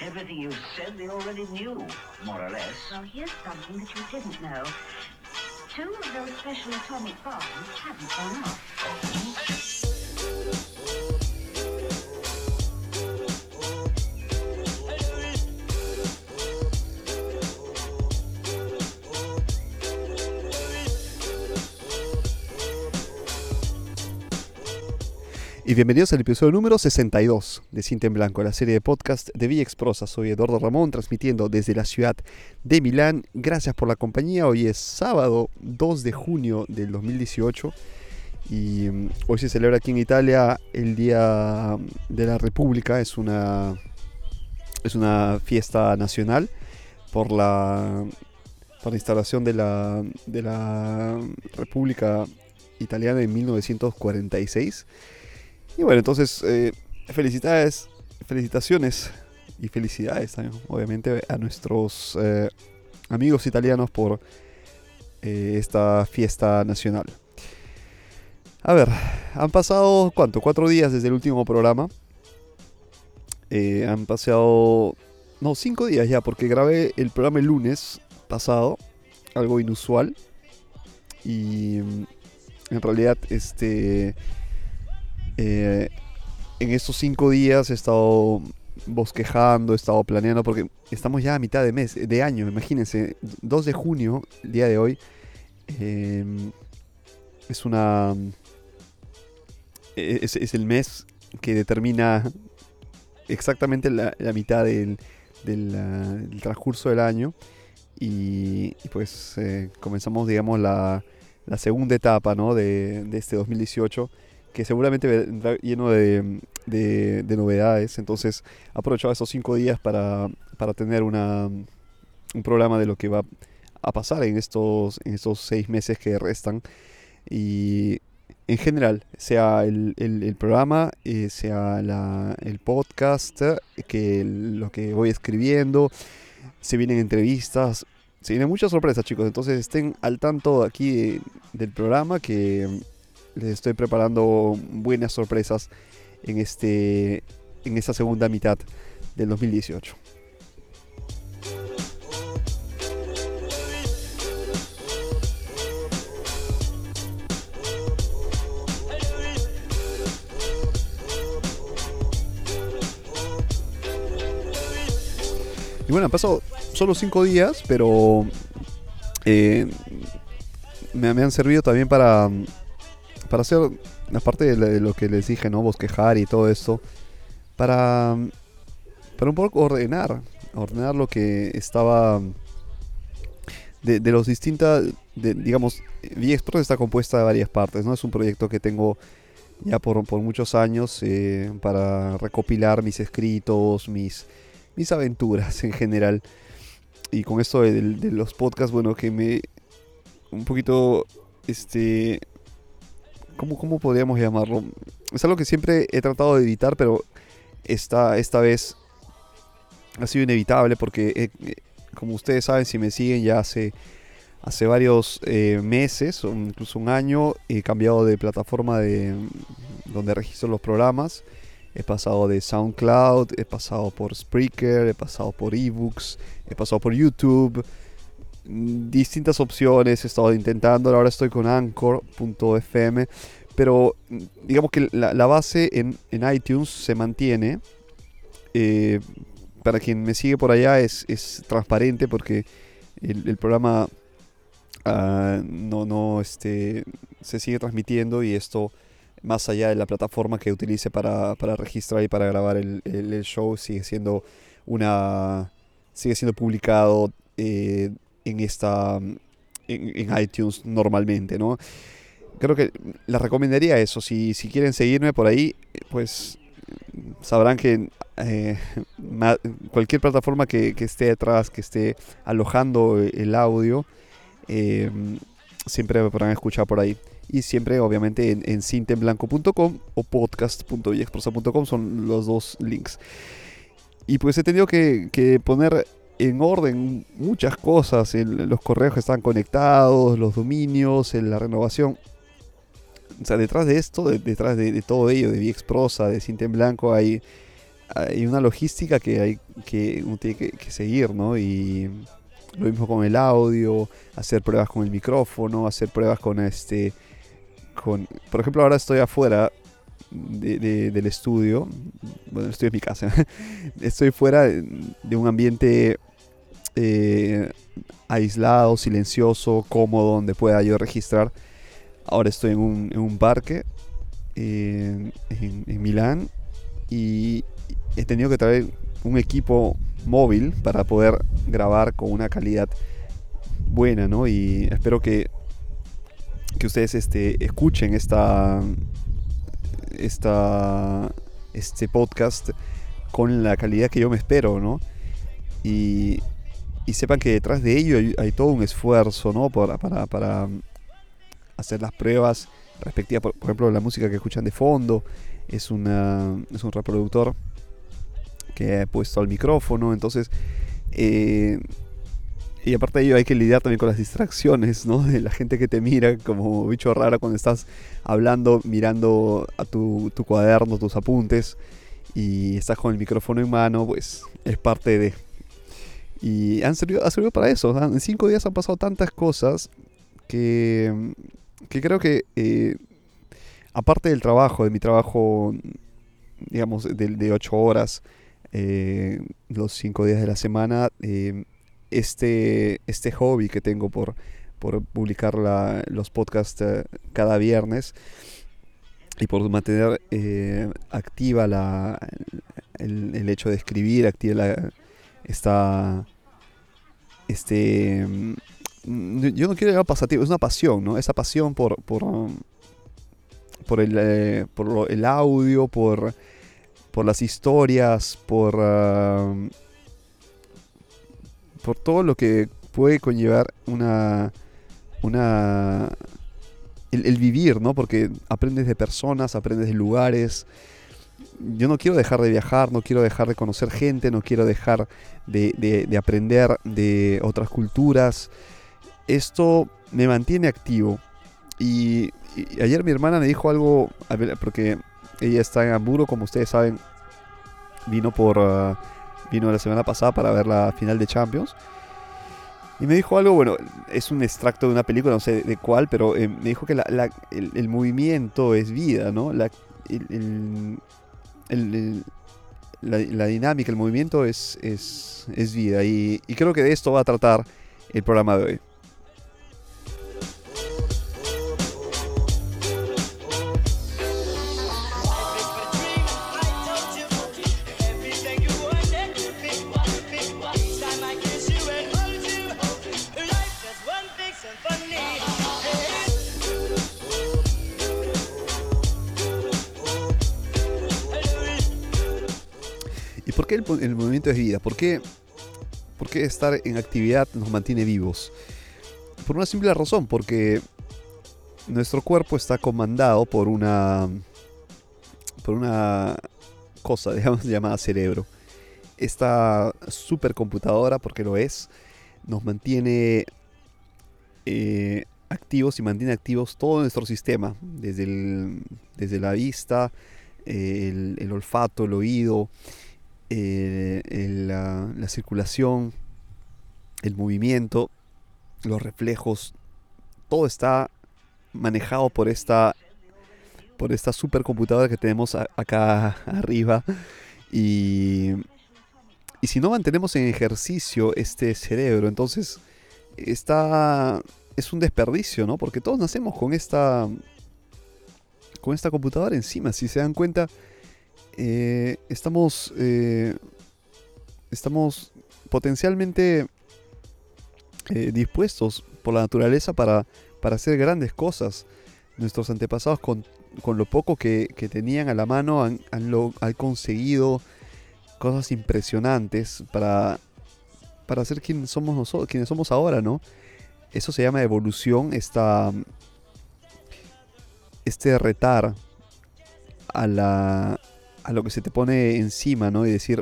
Everything you said they already knew, more or less. Well, here's something that you didn't know. Two of those special atomic bombs haven't gone off. Y bienvenidos al episodio número 62 de Cinta en Blanco, la serie de podcast de Villa Exprosa. Soy Eduardo Ramón, transmitiendo desde la ciudad de Milán. Gracias por la compañía. Hoy es sábado 2 de junio del 2018 y mm, hoy se celebra aquí en Italia el Día de la República. Es una, es una fiesta nacional por la, por la instalación de la, de la República Italiana en 1946. Y bueno, entonces, eh, felicidades, felicitaciones y felicidades también, obviamente, a nuestros eh, amigos italianos por eh, esta fiesta nacional. A ver, han pasado, ¿cuánto? Cuatro días desde el último programa. han pasado, no, cinco días ya, porque grabé el programa el lunes pasado, algo inusual. Y en realidad, este eh, en estos cinco días he estado bosquejando, he estado planeando, porque estamos ya a mitad de mes, de año, imagínense, 2 de junio, el día de hoy, em, es una... E-, es, el mes que determina exactamente la, mitad del, del, transcurso del año y, pues eh, comenzamos, digamos, la, la segunda etapa ¿no? de, de este 2018 que seguramente vendrá lleno de, de, novedades. Entonces, he aprovechado estos cinco días para, para tener una, un programa de lo que va a pasar en estos, en estos seis meses que restan. Y en general, sea el, el, programa, eh, sea la, el podcast, que lo que voy escribiendo, se vienen entrevistas, se vienen muchas sorpresas, chicos. Entonces estén al tanto aquí del programa que les estoy preparando buenas sorpresas en, este, en esta segunda mitad del 2018. Y bueno, han pasado solo cinco días, pero eh, me, han servido también para para hacer, aparte de lo que les dije, ¿no? Bosquejar y todo esto, para, para un poco ordenar, ordenar lo que estaba de, de los distintas, de, digamos, ViExpress está compuesta de varias partes, ¿no? Es un proyecto que tengo ya por, por muchos años eh, para recopilar mis escritos, mis, mis aventuras en general. Y con esto de, de los podcasts, bueno, que me un poquito este ¿cómo, ¿cómo podríamos llamarlo? Es algo que siempre he tratado de evitar, pero esta, esta vez ha sido inevitable porque, eh, eh, como ustedes saben, si me siguen ya hace, hace varios eh, meses o incluso un año, he cambiado de plataforma de donde registro los programas. He pasado de SoundCloud, he pasado por Spreaker, he pasado por eBooks, he pasado por YouTube distintas opciones, he estado intentando, ahora estoy con anchor.fm, pero digamos que la, base en, iTunes se mantiene. Eh, para quien me sigue por allá es, transparente porque el, programa ah, no, no este, se sigue transmitiendo y esto más allá de la plataforma que utilice para, registrar y para grabar el, el, show sigue siendo una sigue siendo publicado eh, en esta en, iTunes normalmente, ¿no? Creo que les recomendaría eso. Si, si quieren seguirme por ahí, pues sabrán que eh, cualquier plataforma que, esté detrás, que esté alojando el audio, eh, siempre me podrán escuchar por ahí. Y siempre, obviamente, en, en o podcast.viexprosa.com son los dos links. Y pues he tenido que poner en orden muchas cosas, los correos que están conectados, los dominios, la renovación. O sea, detrás de esto, detrás de, todo ello, de VXProsa, de Cinta Blanco, hay, hay una logística que hay que uno tiene que, que seguir, ¿no? Y lo mismo con el audio, hacer pruebas con el micrófono, hacer pruebas con este, con, por ejemplo, ahora estoy afuera de- de- del estudio, bueno, el estudio es mi casa, estoy fuera de un ambiente eh, aislado, silencioso, cómodo, donde pueda yo registrar. Ahora estoy en un, en un parque en, en- en Milán y he tenido que traer un equipo móvil para poder grabar con una calidad buena, ¿no? Y espero que, que ustedes este, escuchen esta, esta, este podcast con la calidad que yo me espero, ¿no? Y, y sepan que detrás de ello hay, hay todo un esfuerzo, ¿no? Por- para, para hacer las pruebas respectivas, por, por ejemplo, la música que escuchan de fondo es, una, es un reproductor que he puesto al micrófono, entonces... eh, y aparte de ello hay que lidiar también con las distracciones, ¿no? De la gente que te mira como bicho raro cuando estás hablando, mirando a tu, cuaderno, tus apuntes, y estás con el micrófono en mano, pues es parte de... Y han servido, ha servido para eso. En cinco días han pasado tantas cosas que, que creo que, eh, aparte del trabajo, de mi trabajo, digamos, de, de ocho horas, eh, los cinco días de la semana, eh, este, este hobby que tengo por, por publicar los podcasts eh, cada viernes y por mantener eh, activa la, el, hecho de escribir, activa la, esta, este, mm, yo no quiero llamar pasatiempo, es una pasión, ¿no? Esa pasión por, por, por, el, eh, por el audio, por, por las historias, por, um, por todo lo que puede conllevar una, una, el, vivir, ¿no? Porque aprendes de personas, aprendes de lugares. Yo no quiero dejar de viajar, no quiero dejar de conocer gente, no quiero dejar de, de- de aprender de otras culturas. Esto me mantiene activo. Y, y ayer mi hermana me dijo algo, porque ella está en Hamburgo, como ustedes saben, vino por ah, vino la semana pasada para ver la final de Champions. Y me dijo algo, bueno, es un extracto de una película, no sé de cuál, pero eh, me dijo que la- el, movimiento es vida, ¿no? La, la dinámica, el movimiento es, es, es vida. Y, y creo que de esto va a tratar el programa de hoy. El, mo- el movimiento es vida? ¿Por qué, por qué estar en actividad nos mantiene vivos? Por una simple razón, porque nuestro cuerpo está comandado por una por una cosa, digamos, llamada cerebro. Esta supercomputadora, porque lo es, nos mantiene eh, activos y mantiene activos todo nuestro sistema, desde, el- desde la vista, el olfato, el oído, eh, el, la, la circulación, el movimiento, los reflejos, todo está manejado por esta por esta supercomputadora que tenemos a- acá arriba. Y, y si no mantenemos en ejercicio este cerebro entonces está es un desperdicio no porque todos nacemos con esta con esta computadora encima si se dan cuenta eh, estamos eh, estamos potencialmente eh, dispuestos por la naturaleza para, para hacer grandes cosas. Nuestros antepasados con, con lo poco que, que tenían a la mano han, han lo- han conseguido cosas impresionantes para, para ser quienes somos nosotros, quienes somos ahora, ¿no? Eso se llama evolución, esta, este retar a, la, a lo que se te pone encima, ¿no? Y decir,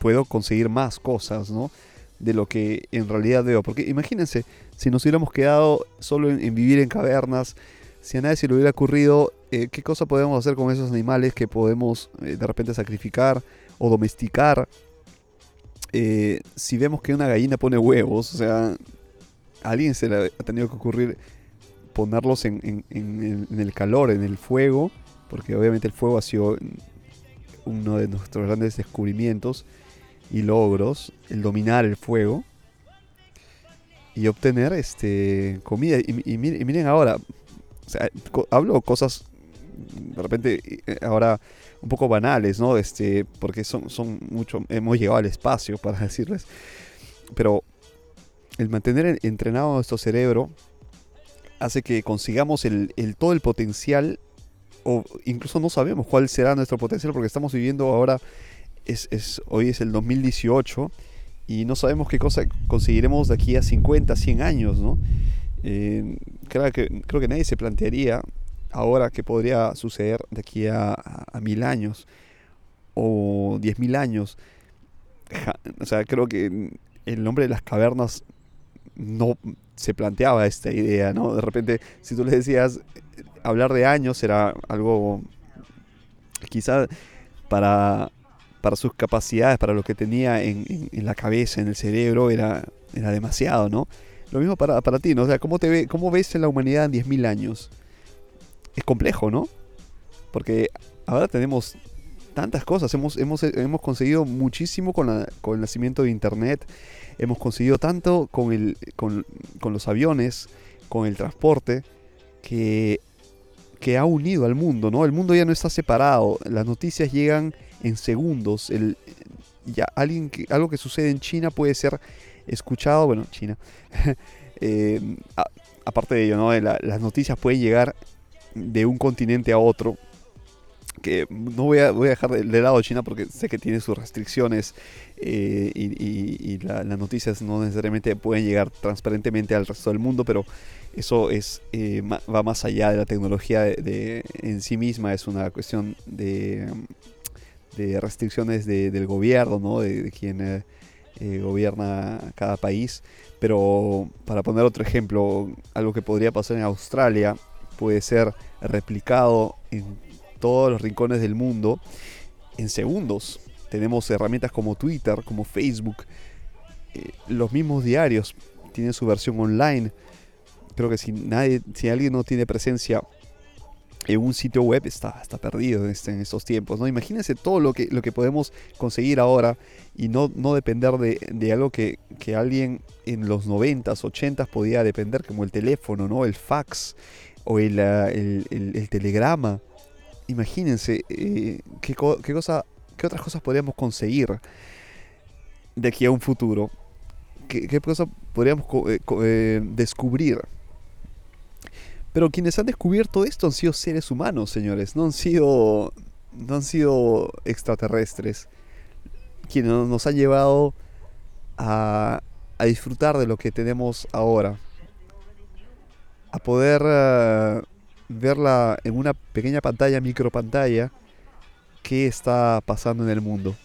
puedo conseguir más cosas, ¿no? De lo que en realidad veo. Porque imagínense, si nos hubiéramos quedado solo en, vivir en cavernas, si a nadie se le hubiera ocurrido eh, qué cosa podemos hacer con esos animales que podemos eh, de repente sacrificar o domesticar. Eh, si vemos que una gallina pone huevos, o sea, a alguien se le ha tenido que ocurrir ponerlos en el calor, en el fuego, porque obviamente el fuego ha sido uno de nuestros grandes descubrimientos y logros, el dominar el fuego y obtener este comida. Y, miren, ahora, hablo cosas de repente eh, ahora un poco banales, ¿no? Este, porque son, son mucho, hemos llegado al espacio para decirles, pero el mantener en- entrenado nuestro cerebro hace que consigamos el- todo el potencial o incluso no sabemos cuál será nuestro potencial porque estamos viviendo ahora es, es- hoy es el 2018 y no sabemos qué cosa conseguiremos de aquí a 50, 100 años, ¿no? Eh, creo, que, creo que nadie se plantearía ahora qué podría suceder de aquí a, a- mil años o diez mil años. Ja- o sea, creo que el nombre de las cavernas no se planteaba esta idea, ¿no? De repente, si tú le decías hablar de años era algo quizá para, para sus capacidades, para lo que tenía en, la cabeza, en el cerebro, era, era demasiado, ¿no? Lo mismo para, para ti, ¿no? O sea, ¿cómo, te ve, ¿cómo ves en la humanidad en 10.000 años? Es complejo, ¿no? Porque ahora tenemos tantas cosas, hemos, hemos, hemos conseguido muchísimo con, con el nacimiento de Internet, hemos conseguido tanto con, el, con, con los aviones, con el transporte, que, que ha unido al mundo, ¿no? El mundo ya no está separado, las noticias llegan en segundos, el, ya alguien que, algo que sucede en China puede ser escuchado, bueno, China, eh, aparte de ello, ¿no? La- las noticias pueden llegar de un continente a otro, que no voy a, voy a dejar de, lado China porque sé que tiene sus restricciones eh, y, y- y la- las noticias no necesariamente pueden llegar transparentemente al resto del mundo, pero eso es eh, va más allá de la tecnología de, en sí misma, es una cuestión de, restricciones de- del gobierno, ¿no? de, quien eh, gobierna cada país. Pero para poner otro ejemplo, algo que podría pasar en Australia puede ser replicado en todos los rincones del mundo en segundos. Tenemos herramientas como Twitter, como Facebook, eh, los mismos diarios tienen su versión online. Creo que si nadie, si alguien no tiene presencia en un sitio web está, está perdido en, este- en estos tiempos. ¿no? Imagínense todo lo que, lo que podemos conseguir ahora y no, no depender de, de algo que, que alguien en los 90s, 80s podía depender, como el teléfono, ¿no? el fax o el, ah, el telegrama. Imagínense eh, qué, co- qué cosa, qué otras cosas podríamos conseguir de aquí a un futuro. ¿Qué, qué cosa podríamos eh, eh, descubrir? Pero quienes han descubierto esto han sido seres humanos, señores. No han sido, no han sido extraterrestres. Quienes no- nos han llevado a, disfrutar de lo que tenemos ahora. A poder verla en una pequeña pantalla, micro pantalla, qué está pasando en el mundo.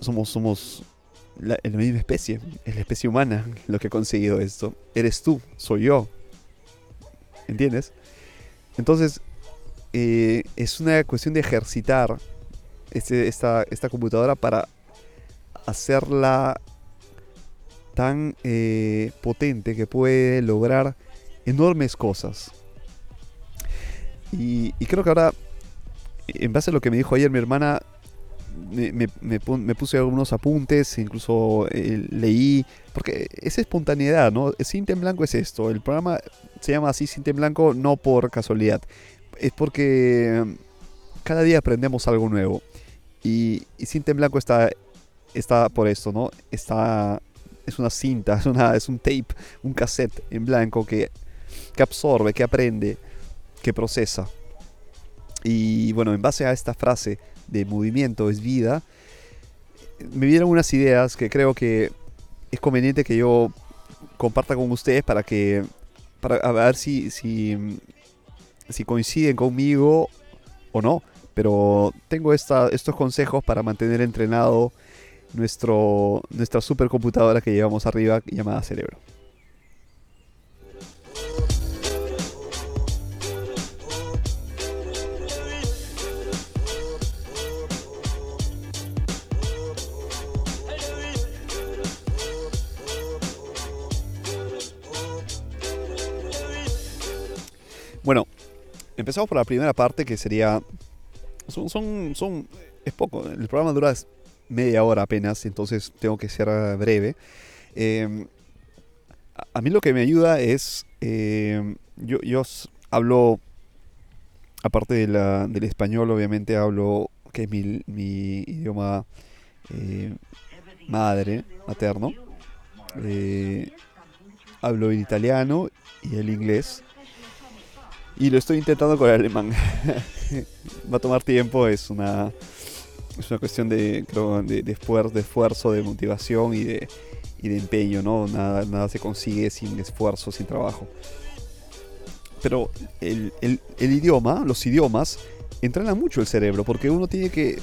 Somos, la, misma especie, es la especie humana lo que ha conseguido esto. Eres tú, soy yo. ¿Entiendes? Entonces, eh, es una cuestión de ejercitar este- esta, esta computadora para hacerla tan eh, potente que puede lograr enormes cosas. Y, y creo que ahora, en base a lo que me dijo ayer mi hermana, me, me- me pu- me puse algunos apuntes, incluso eh, leí, porque es espontaneidad, ¿no? Cinta en Blanco es esto, el programa se llama así Cinta en Blanco no por casualidad, es porque cada día aprendemos algo nuevo. Y, y Cinta en Blanco está, está por esto, ¿no? Está, es una cinta, es, una, es un tape, un cassette en blanco que, que absorbe, que aprende, que procesa. Y bueno, en base a esta frase de movimiento es vida, me dieron unas ideas que creo que es conveniente que yo comparta con ustedes para que para a ver si si, si coinciden conmigo o no. Pero tengo esta, estos consejos para mantener entrenado nuestro, nuestra supercomputadora que llevamos arriba llamada cerebro. Bueno, empezamos por la primera parte que sería... Son, son, es poco, el programa dura media hora apenas, entonces tengo que ser breve. Eh, a mí lo que me ayuda es, eh, yo, yo hablo, aparte de del español, obviamente hablo, que es mi, mi idioma eh, madre, materno. Eh, hablo el italiano y el inglés. Y lo estoy intentando con el alemán. Va a tomar tiempo, es una, es una cuestión de, creo, de, de, esfuerzo, de motivación y de, y de empeño, ¿no? Nada, nada se consigue sin esfuerzo, sin trabajo. Pero el, el, el idioma, los idiomas, entrenan mucho el cerebro porque uno tiene que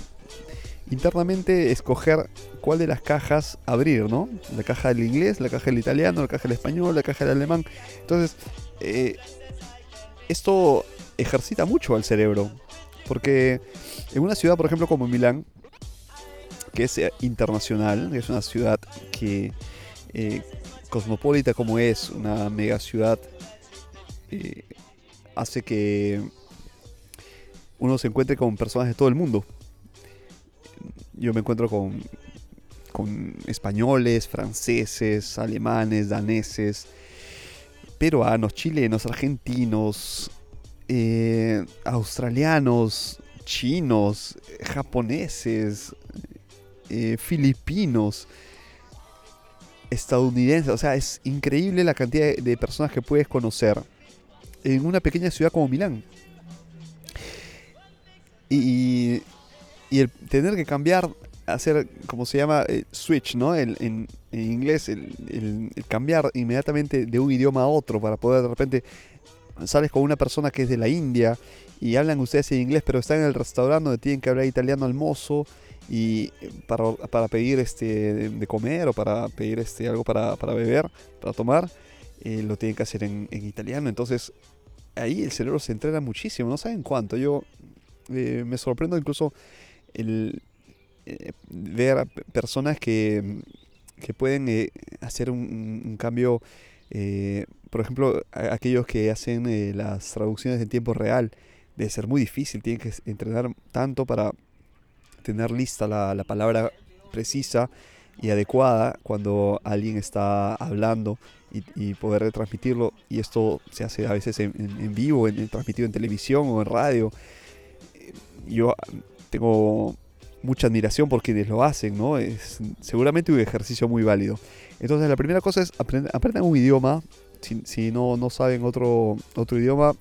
internamente escoger cuál de las cajas abrir, ¿no? La caja del inglés, la caja del italiano, la caja del español, la caja del alemán. Entonces, eh, esto ejercita mucho al cerebro. Porque en una ciudad, por ejemplo, como Milán, que es eh, internacional, es una ciudad que eh, cosmopolita como es, una mega ciudad, eh, hace que uno se encuentre con personas de todo el mundo. Yo me encuentro con, con españoles, franceses, alemanes, daneses, peruanos, chilenos, argentinos, eh, australianos, chinos, japoneses, eh, filipinos, estadounidenses. O sea, es increíble la cantidad de, personas que puedes conocer en una pequeña ciudad como Milán. Y, y el tener que cambiar, hacer, como se llama, eh, switch, ¿no? El, en, inglés, el, el, cambiar inmediatamente de un idioma a otro para poder de repente, sales con una persona que es de la India y hablan ustedes en inglés, pero están en el restaurante donde tienen que hablar italiano al mozo y para, para pedir este de, comer o para pedir este algo para, para beber, para tomar, eh, lo tienen que hacer en, italiano. Entonces ahí el cerebro se entrena muchísimo, no saben cuánto. Yo eh, me sorprendo incluso el ver a personas que, que pueden eh, hacer un, cambio, eh, por ejemplo, aquellos que hacen eh, las traducciones en tiempo real, debe ser muy difícil, tienen que entrenar tanto para tener lista la, la palabra precisa y adecuada cuando alguien está hablando y, poder transmitirlo. Y esto se hace a veces en, en, en vivo, en, transmitido en televisión o en radio. Yo tengo mucha admiración por quienes lo hacen, ¿no? Es seguramente un ejercicio muy válido. Entonces la primera cosa es aprender, aprendan un idioma. Si, si, no, no saben otro, otro idioma,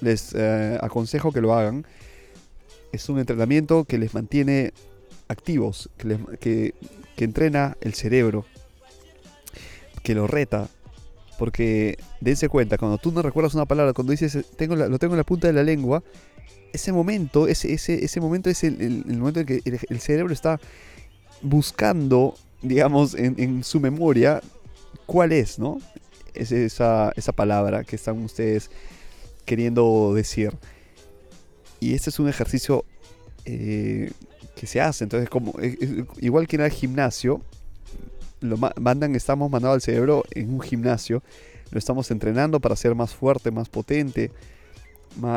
les eh, aconsejo que lo hagan. Es un entrenamiento que les mantiene activos, que, les, que, que entrena el cerebro, que lo reta. Porque dense cuenta, cuando tú no recuerdas una palabra, cuando dices tengo la, lo tengo en la punta de la lengua, ese momento, ese, ese, ese momento es el, el, momento en que el, cerebro está buscando, digamos, en, en, su memoria cuál es, ¿no? Es esa, esa palabra que están ustedes queriendo decir. Y este es un ejercicio eh, que se hace. Entonces, como eh, igual que en el gimnasio, lo mandan, estamos mandando al cerebro en un gimnasio, lo estamos entrenando para ser más fuerte, más potente,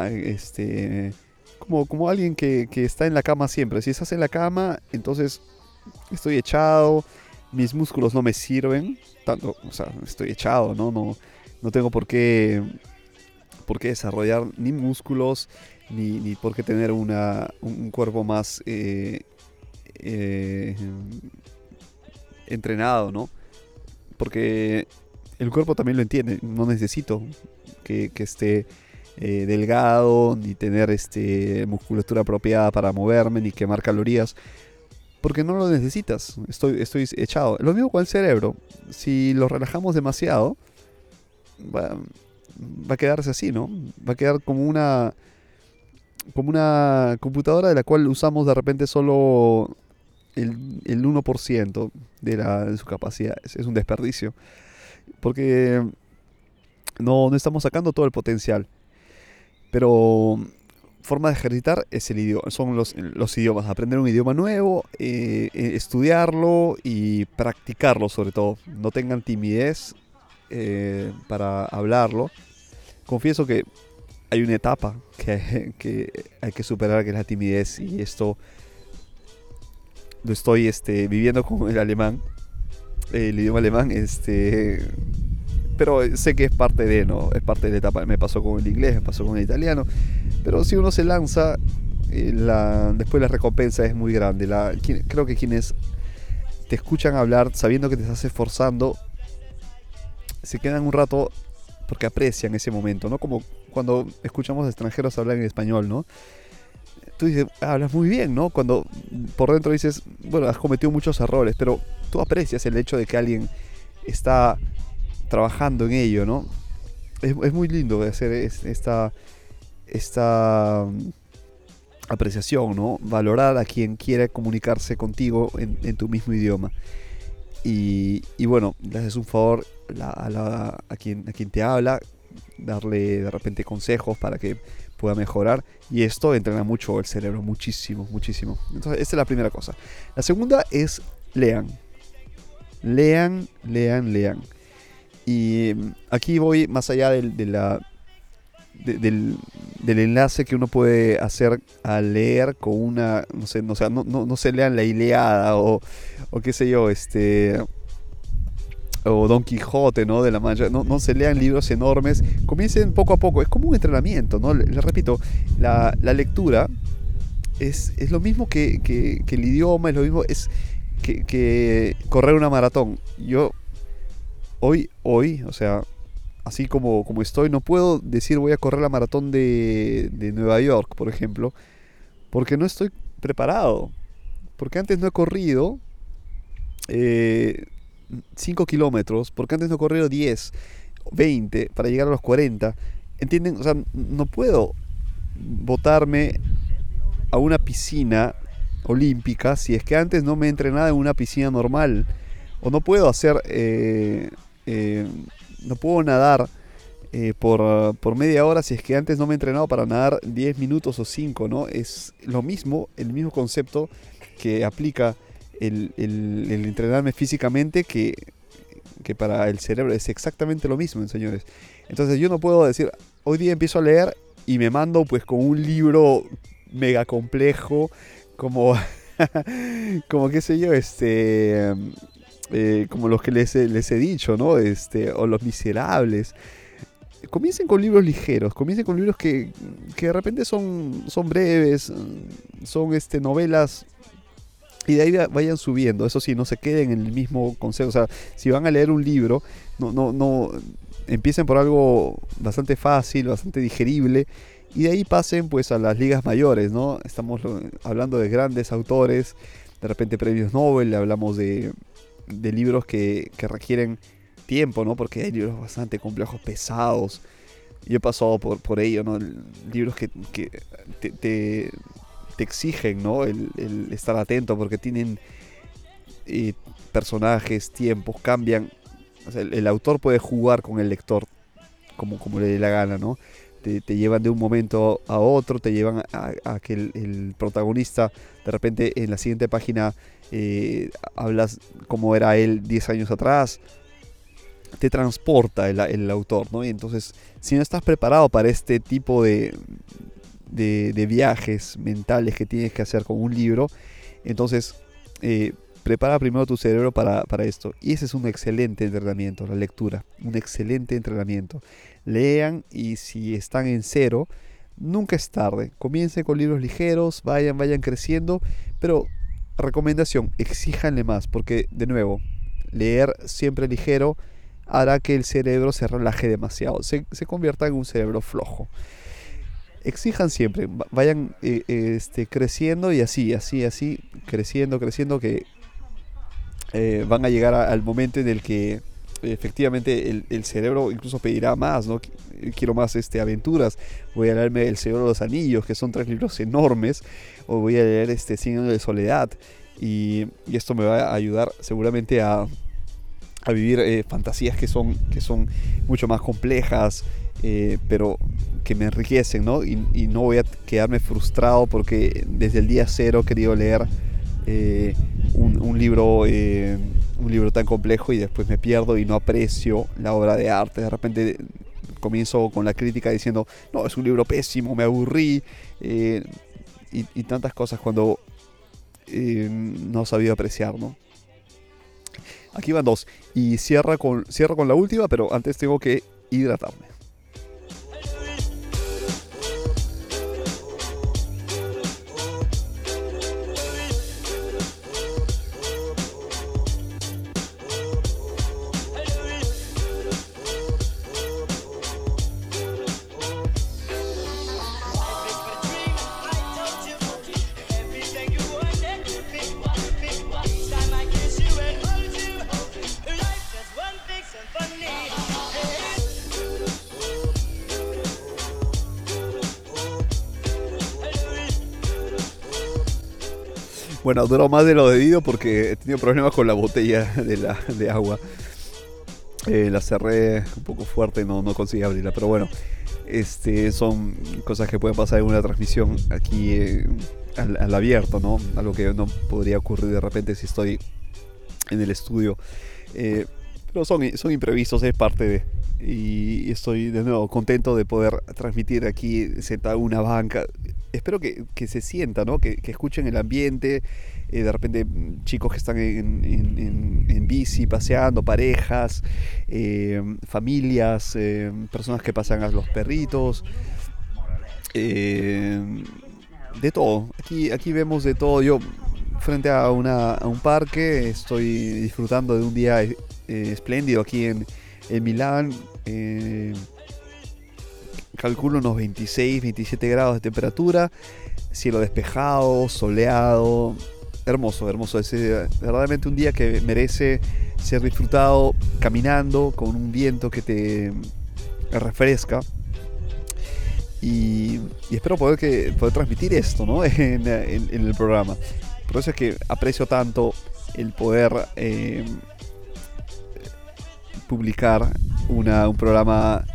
este, como, como alguien que, que, está en la cama siempre. Si estás en la cama, entonces estoy echado, mis músculos no me sirven, tanto, o sea, estoy echado, ¿no? No, no tengo por qué, por qué desarrollar ni músculos, ni, ni por qué tener una, un cuerpo más eh, eh, entrenado, ¿no? Porque el cuerpo también lo entiende, no necesito que, que esté eh, delgado, ni tener este, musculatura apropiada para moverme, ni quemar calorías, porque no lo necesitas, estoy, estoy echado. Lo mismo con el cerebro, si lo relajamos demasiado, va, va a quedarse así, ¿no? Va a quedar como una como una computadora de la cual usamos de repente solo el, el 1% de, la, de su capacidad. Es, es, un desperdicio. Porque no, no estamos sacando todo el potencial. Pero forma de ejercitar es el idioma, son los, los idiomas. Aprender un idioma nuevo, eh, estudiarlo y practicarlo sobre todo. No tengan timidez eh, para hablarlo. Confieso que hay una etapa que, que hay que superar, que es la timidez, y esto lo estoy este, viviendo con el alemán, el idioma alemán, este, pero sé que es parte de, ¿no? Es parte de la etapa. Me pasó con el inglés, me pasó con el italiano, pero si uno se lanza, eh, después la recompensa es muy grande. Creo que quienes te escuchan hablar sabiendo que te estás esforzando, se quedan un rato porque aprecian ese momento, ¿no? Como cuando escuchamos extranjeros hablar en español, ¿no? Tú dices, hablas muy bien, ¿no? Cuando por dentro dices, bueno, has cometido muchos errores, pero tú aprecias el hecho de que alguien está trabajando en ello, ¿no? Es, muy lindo hacer esta, esta mm, apreciación, ¿no? Valorar a quien quiere comunicarse contigo en, tu mismo idioma. Y, bueno, le haces un favor a, a, quien, a quien te habla, darle de repente consejos para que pueda mejorar. Y esto entrena mucho el cerebro, muchísimo, muchísimo. Entonces, esta es la primera cosa. La segunda es lean. Lean, lean, lean. Y aquí voy más allá del, de la, del, del, enlace que uno puede hacer al leer con una, no sé, no, no, no, se lean la Ileada o, o qué sé yo, este o Don Quijote, ¿no? De la Mancha. No, no, se lean libros enormes. Comiencen poco a poco. Es como un entrenamiento, ¿no? Les le repito, la, la, lectura es, es lo mismo que, que, que, el idioma, es lo mismo es que, que, correr una maratón. Yo, hoy, hoy, o sea, así como, como estoy, no puedo decir voy a correr la maratón de, Nueva York, por ejemplo, porque no estoy preparado. Porque antes no he corrido. Eh, 5 kilómetros, porque antes no he corrido 10, 20 para llegar a los 40. ¿Entienden? O sea, no puedo botarme a una piscina olímpica si es que antes no me he entrenado en una piscina normal. O no puedo hacer, eh, eh, no puedo nadar eh, por, por, media hora si es que antes no me he entrenado para nadar 10 minutos o 5, ¿no? Es lo mismo, el mismo concepto que aplica el, el, el entrenarme físicamente que, que para el cerebro es exactamente lo mismo, señores. Entonces yo no puedo decir, hoy día empiezo a leer y me mando pues con un libro mega complejo, como, como qué sé yo, este, eh, como los que les, les, he dicho, ¿no? Este, o Los Miserables. Comiencen con libros ligeros, comiencen con libros que, que de repente son, son breves, son este, novelas y de ahí vayan subiendo. Eso sí, no se queden en el mismo consejo. O sea, si van a leer un libro, no, no, no empiecen por algo bastante fácil, bastante digerible. Y de ahí pasen pues a las ligas mayores, ¿no? Estamos hablando de grandes autores, de repente premios Nobel, hablamos de, de libros que, que, requieren tiempo, ¿no? Porque hay libros bastante complejos, pesados. Yo he pasado por, por ello, ¿no? Libros que, que te, te, exigen, ¿no? El, el, estar atento porque tienen eh, personajes, tiempos, cambian. El, el, autor puede jugar con el lector como, como le dé la gana, ¿no? Te, llevan de un momento a otro, te llevan a, que el, protagonista de repente en la siguiente página eh, hablas como era él 10 años atrás. Te transporta el, autor, ¿no? Y entonces, si no estás preparado para este tipo de, de, de, viajes mentales que tienes que hacer con un libro. Entonces, eh, prepara primero tu cerebro para, para, esto. Y ese es un excelente entrenamiento, la lectura. Un excelente entrenamiento. Lean y si están en cero, nunca es tarde. Comiencen con libros ligeros, vayan, vayan creciendo. Pero, recomendación, exíjanle más. Porque, de nuevo, leer siempre ligero hará que el cerebro se relaje demasiado. Se, se convierta en un cerebro flojo exijan siempre, vayan eh, este, creciendo y así, así, así, creciendo, creciendo, que eh, van a llegar al momento en el que efectivamente el, cerebro incluso pedirá más, ¿no? Quiero más este, aventuras, voy a leerme El Señor de los Anillos, que son tres libros enormes, o voy a leer este años de soledad, y, y, esto me va a ayudar seguramente a, a vivir eh, fantasías que son, que son mucho más complejas, eh, pero que me enriquecen, ¿no? Y, no voy a quedarme frustrado porque desde el día cero he querido leer eh, un, libro, un libro tan complejo y después me pierdo y no aprecio la obra de arte. De repente comienzo con la crítica diciendo, no, es un libro pésimo, me aburrí, eh, y, tantas cosas cuando eh, no sabido apreciar, ¿no? Aquí van dos. Y cierra con, cierra con la última, pero antes tengo que hidratarme. Bueno, duró más de lo debido porque he tenido problemas con la botella de, la, de agua. Eh, la cerré un poco fuerte no, no conseguí abrirla. Pero bueno, este, son cosas que pueden pasar en una transmisión aquí eh, al, al abierto, ¿no? Algo que no podría ocurrir de repente si estoy en el estudio. Eh, pero son, son imprevistos, es parte de. Y estoy de nuevo contento de poder transmitir aquí sentado en una banca. Espero que, que se sienta, ¿no? Que, que escuchen el ambiente. eh, de repente mm, chicos que están en, en- en- en bici, paseando, parejas, eh, familias, eh, personas que pasan a los perritos. eh, de todo. Aquí, aquí vemos de todo. Yo frente a, una- a un parque estoy disfrutando de un día eh, espléndido aquí en, en Milán. Eh, calculo unos 26, 27 grados de temperatura. Cielo despejado, soleado. Hermoso, hermoso. Es eh, verdaderamente un día que merece ser disfrutado caminando con un viento que te refresca. Y, espero poder, que, poder transmitir esto ¿no? en el programa. Por eso es que aprecio tanto el poder eh, publicar una- un programa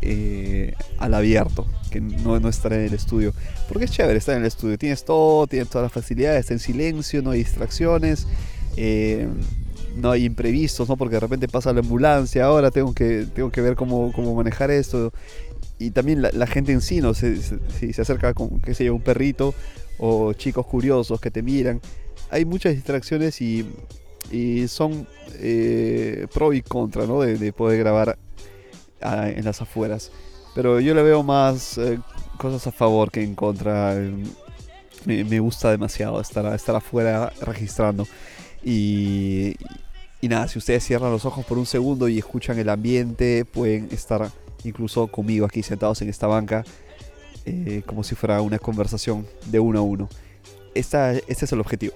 eh, al abierto, que no, no estar en el estudio. Porque es chévere estar en el estudio. Tienes todo, tienes todas las facilidades, está en silencio, no hay distracciones. eh, no hay imprevistos, ¿no? Porque de repente pasa la ambulancia, ahora tengo que, tengo que ver cómo, cómo manejar esto. Y también la, gente en sí, ¿no? Se, se- se acerca con, qué sé yo, un perrito o chicos curiosos que te miran. Hay muchas distracciones y, y son eh, pro y contra, ¿no? De, de poder grabar ah, en las afueras. Pero yo le veo más eh, cosas a favor que en contra. Me, me gusta demasiado estar, estar afuera registrando. Y, y nada, si ustedes cierran los ojos por un segundo y escuchan el ambiente, pueden estar incluso conmigo aquí sentados en esta banca, eh, como si fuera una conversación de uno a uno. Esta, este es el objetivo.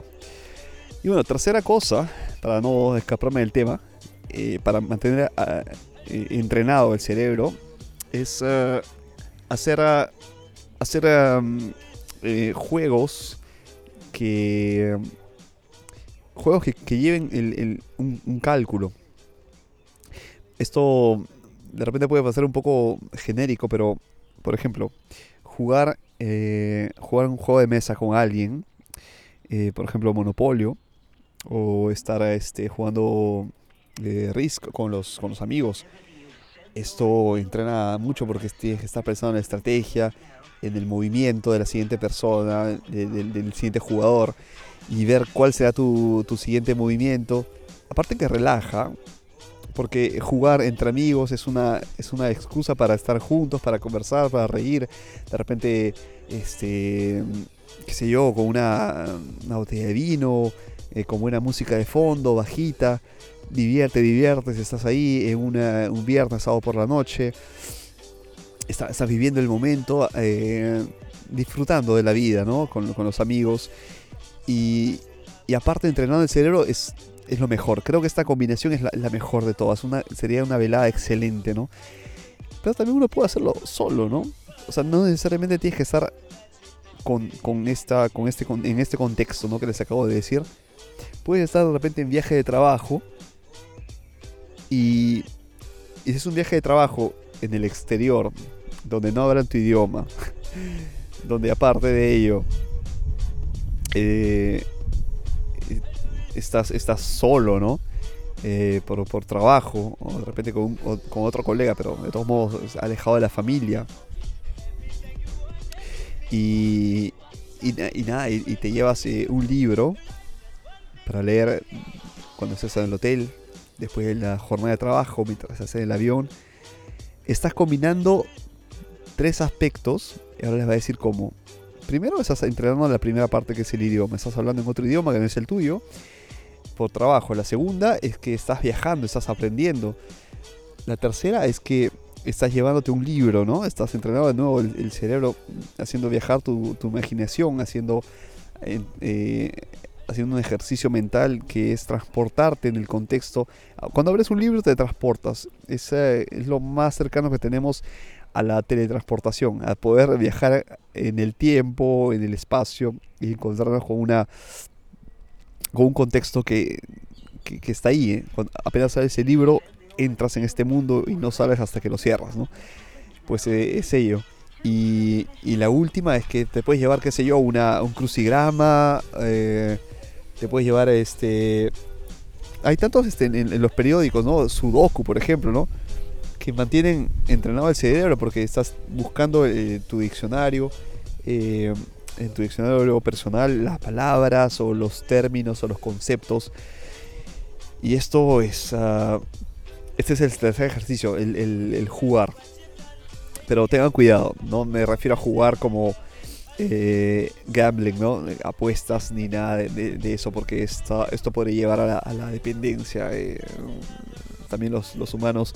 Y bueno, tercera cosa, para no escaparme del tema, eh, para mantener ah, eh, entrenado el cerebro, es ah, hacer, ah, hacer eh, juegos que juegos que, lleven el- el- un, cálculo. Esto de repente puede parecer un poco genérico, pero por ejemplo, jugar, eh, jugar un juego de mesa con alguien, eh, por ejemplo Monopolio, o estar este, jugando eh, Risk con los, con los amigos. Esto entrena mucho porque tienes pensando en la estrategia, en el movimiento de la siguiente persona, de- del- del siguiente jugador y ver cuál será tu, tu siguiente movimiento. Aparte que relaja, porque jugar entre amigos es una, es una excusa para estar juntos, para conversar, para reír. De repente, este, qué sé yo, con una, una botella de vino, eh, con buena música de fondo, bajita. Divierte, diviertes, estás ahí en una- un viernes, sábado por la noche. Está- estás viviendo el momento, eh, disfrutando de la vida, ¿no? Con, con los amigos. Y, aparte entrenando el cerebro es, es lo mejor. Creo que esta combinación es la, mejor de todas. Sería una velada excelente, ¿no? Pero también uno puede hacerlo solo, ¿no? O sea, no necesariamente tienes que estar con, con esta, con este, con- en este contexto, ¿no? Que les acabo de decir. Puedes estar de repente en viaje de trabajo. Y, y es un viaje de trabajo en el exterior, donde no hablan tu idioma, donde aparte de ello eh, estás, estás solo, ¿no? eh, por, por trabajo, o de repente con, un- o con otro colega, pero de todos modos alejado de la familia. Y, y, na- y nada, y, y te llevas eh, un libro para leer cuando estés en el hotel, después de la jornada de trabajo, mientras estás en el avión. Estás combinando tres aspectos, y ahora les voy a decir cómo. Primero estás entrenando la primera parte que es el idioma, estás hablando en otro idioma que no es el tuyo, por trabajo. La segunda es que estás viajando, estás aprendiendo. La tercera es que estás llevándote un libro, ¿no? Estás entrenando de nuevo el, el cerebro, haciendo viajar tu, tu imaginación, haciendo, eh, eh, haciendo un ejercicio mental que es transportarte en el contexto. Cuando abres un libro te transportas. Es, es lo más cercano que tenemos a la teletransportación, a poder viajar en el tiempo, en el espacio y encontrarnos con una con un contexto que, que, está ahí. ¿eh? Cuando apenas sales el libro, entras en este mundo y no sales hasta que lo cierras, ¿no? Pues eh, es ello. Y, y la última es que te puedes llevar, qué sé yo, un crucigrama, eh, te puedes llevar este... Hay tantos este, en, los periódicos, ¿no? Sudoku, por ejemplo, ¿no? Que mantienen entrenado el cerebro porque estás buscando eh, tu diccionario, eh, en tu diccionario personal, las palabras o los términos o los conceptos. Y esto es... ah, este es el tercer ejercicio, el jugar. Pero tengan cuidado, no me refiero a jugar como eh, gambling, ¿no? Apuestas ni nada de, eso, porque esto podría llevar a la, dependencia. eh, también los, humanos,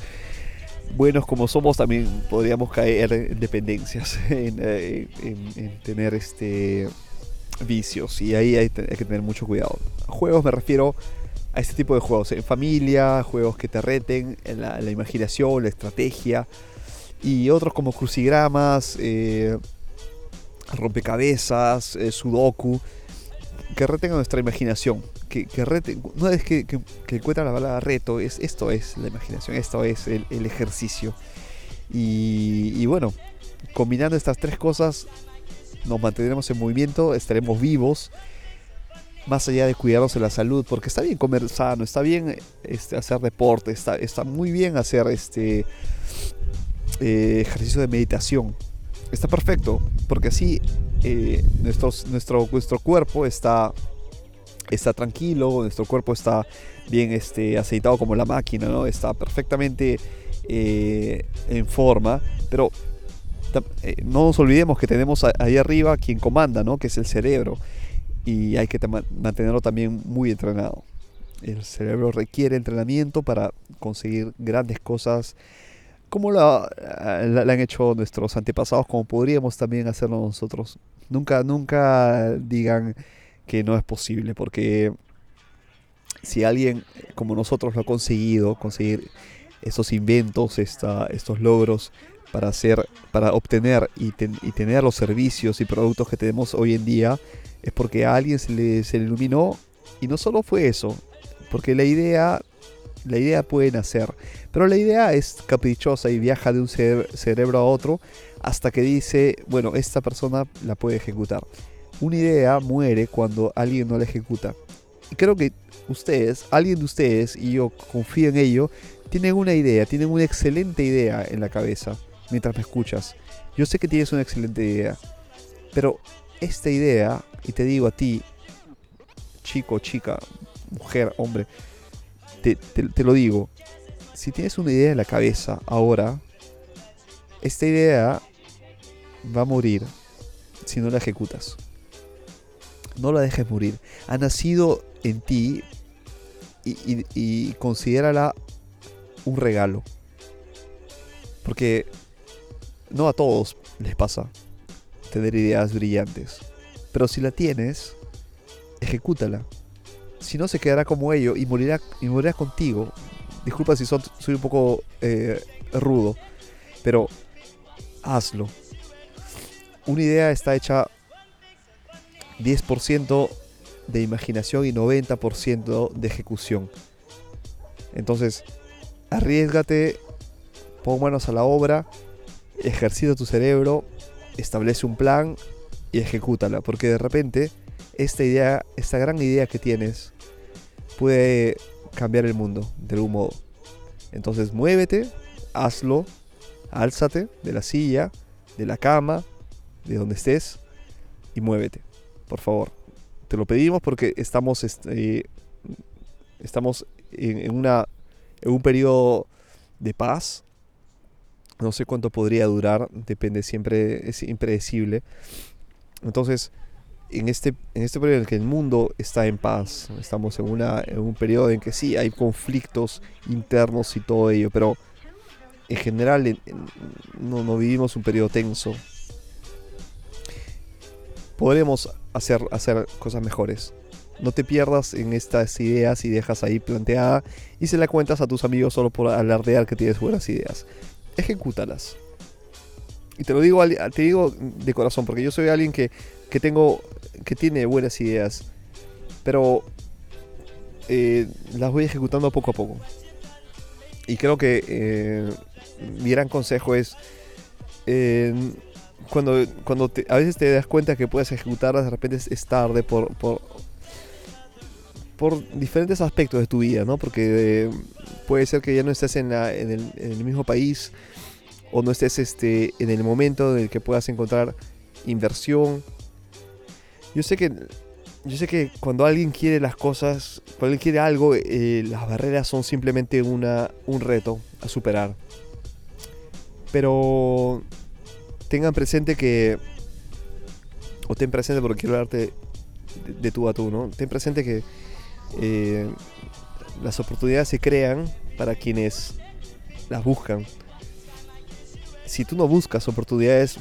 buenos como somos, también podríamos caer en dependencias, en, eh, en- en tener este vicios. Y ahí hay, que tener mucho cuidado. Juegos me refiero a este tipo de juegos, en familia, juegos que te reten, en la, imaginación, la estrategia, y otros como crucigramas, rompecabezas, eh, sudoku, que reten a nuestra imaginación, que, que reten, no es que, encuentran la palabra reto, es, esto es la imaginación, esto es el, ejercicio. Y, bueno, combinando estas tres cosas, nos mantendremos en movimiento, estaremos vivos, más allá de cuidarnos de la salud, porque está bien comer sano, está bien este, hacer deporte, está, está muy bien hacer este eh, ejercicio de meditación. Está perfecto, porque así eh, nuestro, nuestro cuerpo está, está tranquilo, nuestro cuerpo está bien este, aceitado como la máquina, ¿no? está perfectamente eh, en forma, pero eh, no nos olvidemos que tenemos ahí arriba quien comanda, ¿no? que es el cerebro y hay que mantenerlo también muy entrenado. El cerebro requiere entrenamiento para conseguir grandes cosas como la, la- han hecho nuestros antepasados, como podríamos también hacerlo nosotros. Nunca, nunca digan que no es posible, porque si alguien como nosotros lo ha conseguido, conseguir esos inventos, estos logros para hacer, para obtener y, ten- y tener los servicios y productos que tenemos hoy en día, es porque a alguien se le iluminó y no solo fue eso, porque la idea, la idea puede nacer, pero la idea es caprichosa y viaja de un cere- cerebro a otro hasta que dice, bueno, esta persona la puede ejecutar. Una idea muere cuando alguien no la ejecuta. Y creo que ustedes, alguien de ustedes, y yo confío en ello, tienen una idea, tienen una excelente idea en la cabeza mientras me escuchas. Yo sé que tienes una excelente idea, pero esta idea, y te digo a ti, chico, chica, mujer, hombre, te, lo digo, si tienes una idea en la cabeza ahora, esta idea va a morir si no la ejecutas. No la dejes morir. Ha nacido en ti y, y, y considérala un regalo. Porque no a todos les pasa tener ideas brillantes. Pero si la tienes, ejecútala. Si no, se quedará como ello y morirá, y morirá contigo. Disculpa si soy un poco eh, rudo, pero hazlo. Una idea está hecha 10% de imaginación y 90% de ejecución. Entonces, arriesgate, pon manos a la obra, ejercita tu cerebro, establece un plan y ejecútala. Porque de repente, esta idea, esta gran idea que tienes, puede, cambiar el mundo de algún modo. Entonces muévete, hazlo, álzate de la silla, de la cama, de donde estés y muévete, por favor. Te lo pedimos porque estamos, este, estamos en, una, en un periodo de paz. No sé cuánto podría durar, depende siempre, es impredecible. Entonces, en este, en este periodo en el que el mundo está en paz, estamos en, una, en un periodo en que sí hay conflictos internos y todo ello, pero en general en- en- no, no vivimos un periodo tenso. Podremos hacer, hacer cosas mejores. No te pierdas en estas ideas y dejas ahí planteada y se la cuentas a tus amigos solo por alardear que tienes buenas ideas. Ejecútalas. Y te lo digo, te digo de corazón, porque yo soy alguien que, que tengo, que tiene buenas ideas, pero eh, las voy ejecutando poco a poco. Y creo que eh, mi gran consejo es eh, cuando, cuando te- a veces te das cuenta que puedes ejecutarlas, de repente es, tarde por, por, por diferentes aspectos de tu vida, ¿no? Porque puede ser que ya no estés en, la- en el mismo país o no estés este, en el momento en el que puedas encontrar inversión. Yo sé que yo sé que cuando alguien quiere las cosas, cuando alguien quiere algo, eh, las barreras son simplemente una, un reto a superar. Pero tengan presente que, o ten presente porque quiero hablarte de, tú a tú, ¿no? Ten presente que eh, las oportunidades se crean para quienes las buscan. Si tú no buscas oportunidades,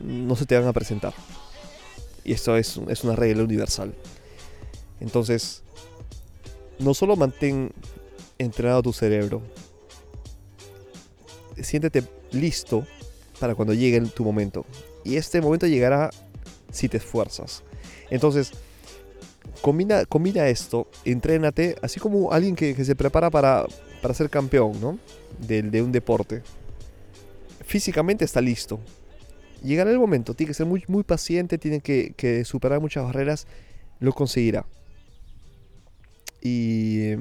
no se te van a presentar. Y esto es, es una regla universal. Entonces, no solo mantén entrenado tu cerebro, siéntete listo para cuando llegue tu momento. Y este momento llegará si te esfuerzas. Entonces, combina, combina esto, entrénate, así como alguien que, que se prepara para, para ser campeón, ¿no? De, de un deporte. Físicamente está listo. Llegará el momento, tiene que ser muy, muy paciente, tiene que, superar muchas barreras, lo conseguirá. Y,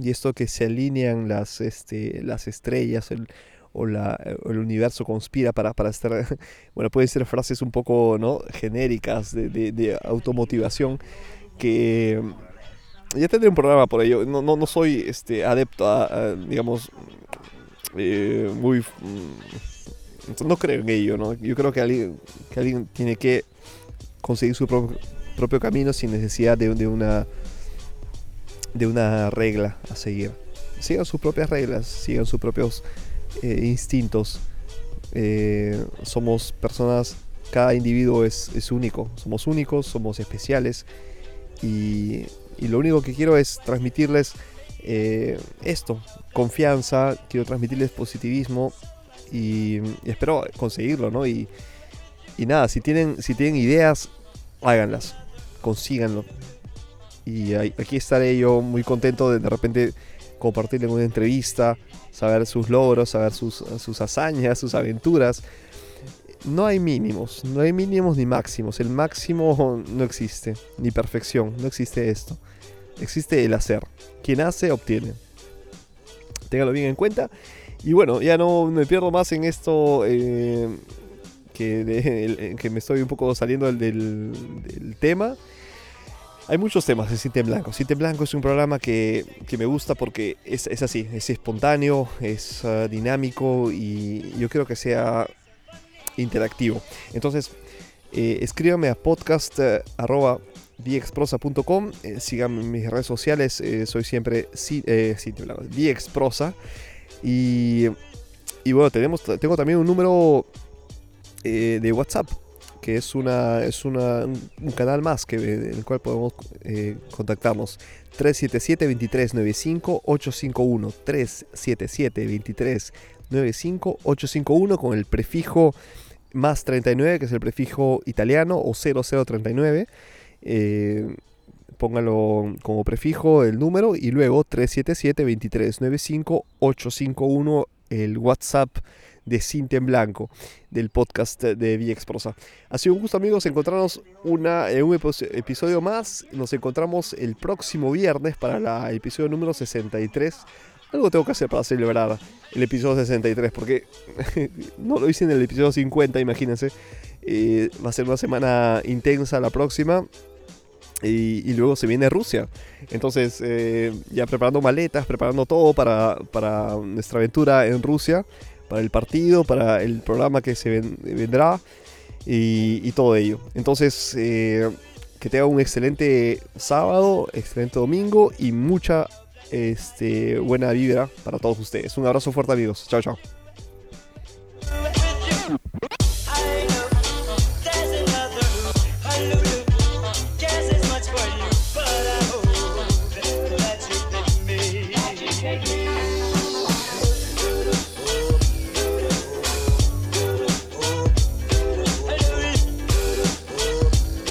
y esto que se alinean las, este, las estrellas el- o, la- el universo conspira para, para estar, bueno, pueden ser frases un poco ¿no? genéricas de, de- de automotivación que ya tendré un programa por ello. No, no, no soy este, adepto a, digamos, eh, muy... mm, no creo en ello, ¿no? Yo creo que alguien, que alguien tiene que conseguir su propio, camino sin necesidad de, de una de una regla a seguir. Sigan sus propias reglas, sigan sus propios eh, instintos. Eh, somos personas, cada individuo es, es único, somos únicos, somos especiales y, y lo único que quiero es transmitirles eh, esto, confianza, quiero transmitirles positivismo y, espero conseguirlo, ¿no? Y, nada, si tienen, si tienen ideas, háganlas, consíganlo. Y aquí estaré yo muy contento de de repente compartirle una entrevista, saber sus logros, saber sus, sus hazañas, sus aventuras. No hay mínimos, no hay mínimos ni máximos. El máximo no existe, ni perfección, no existe esto. Existe el hacer. Quien hace, obtiene. Téngalo bien en cuenta. Y bueno, ya no me pierdo más en esto eh, que, el- que me estoy un poco saliendo del, tema. Hay muchos temas de Cinta en Blanco. Cinta en Blanco es un programa que, que me gusta porque es, es así, es espontáneo, es ah, dinámico y yo quiero que sea interactivo. Entonces, eh, escríbame a podcast eh, viexprosa.com, eh, síganme en mis redes sociales, eh, soy siempre Ci- eh. Y, y bueno, tenemos, tengo también un número eh, de WhatsApp que es una es una, un canal más que en el cual podemos eh, contactarnos. 377 2395 851 377 2395 851 con el prefijo más 39 que es el prefijo italiano o 0039 eh, póngalo como prefijo el número y luego 377 2395 851 el WhatsApp de Cinta en Blanco, del podcast de VX Prosa. Ha sido un gusto amigos encontrarnos una, en un epi- episodio más. Nos encontramos el próximo viernes para el episodio número 63. Algo tengo que hacer para celebrar el episodio 63, porque no lo hice en el episodio 50, imagínense. Eh, va a ser una semana intensa la próxima. Y, luego se viene Rusia. Entonces, eh, ya preparando maletas, preparando todo para, para, nuestra aventura en Rusia, para el partido, para el programa que se vendrá y, todo ello. Entonces, eh, que tenga un excelente sábado, excelente domingo y mucha este, buena vibra para todos ustedes. Un abrazo fuerte, amigos. Chao, chao.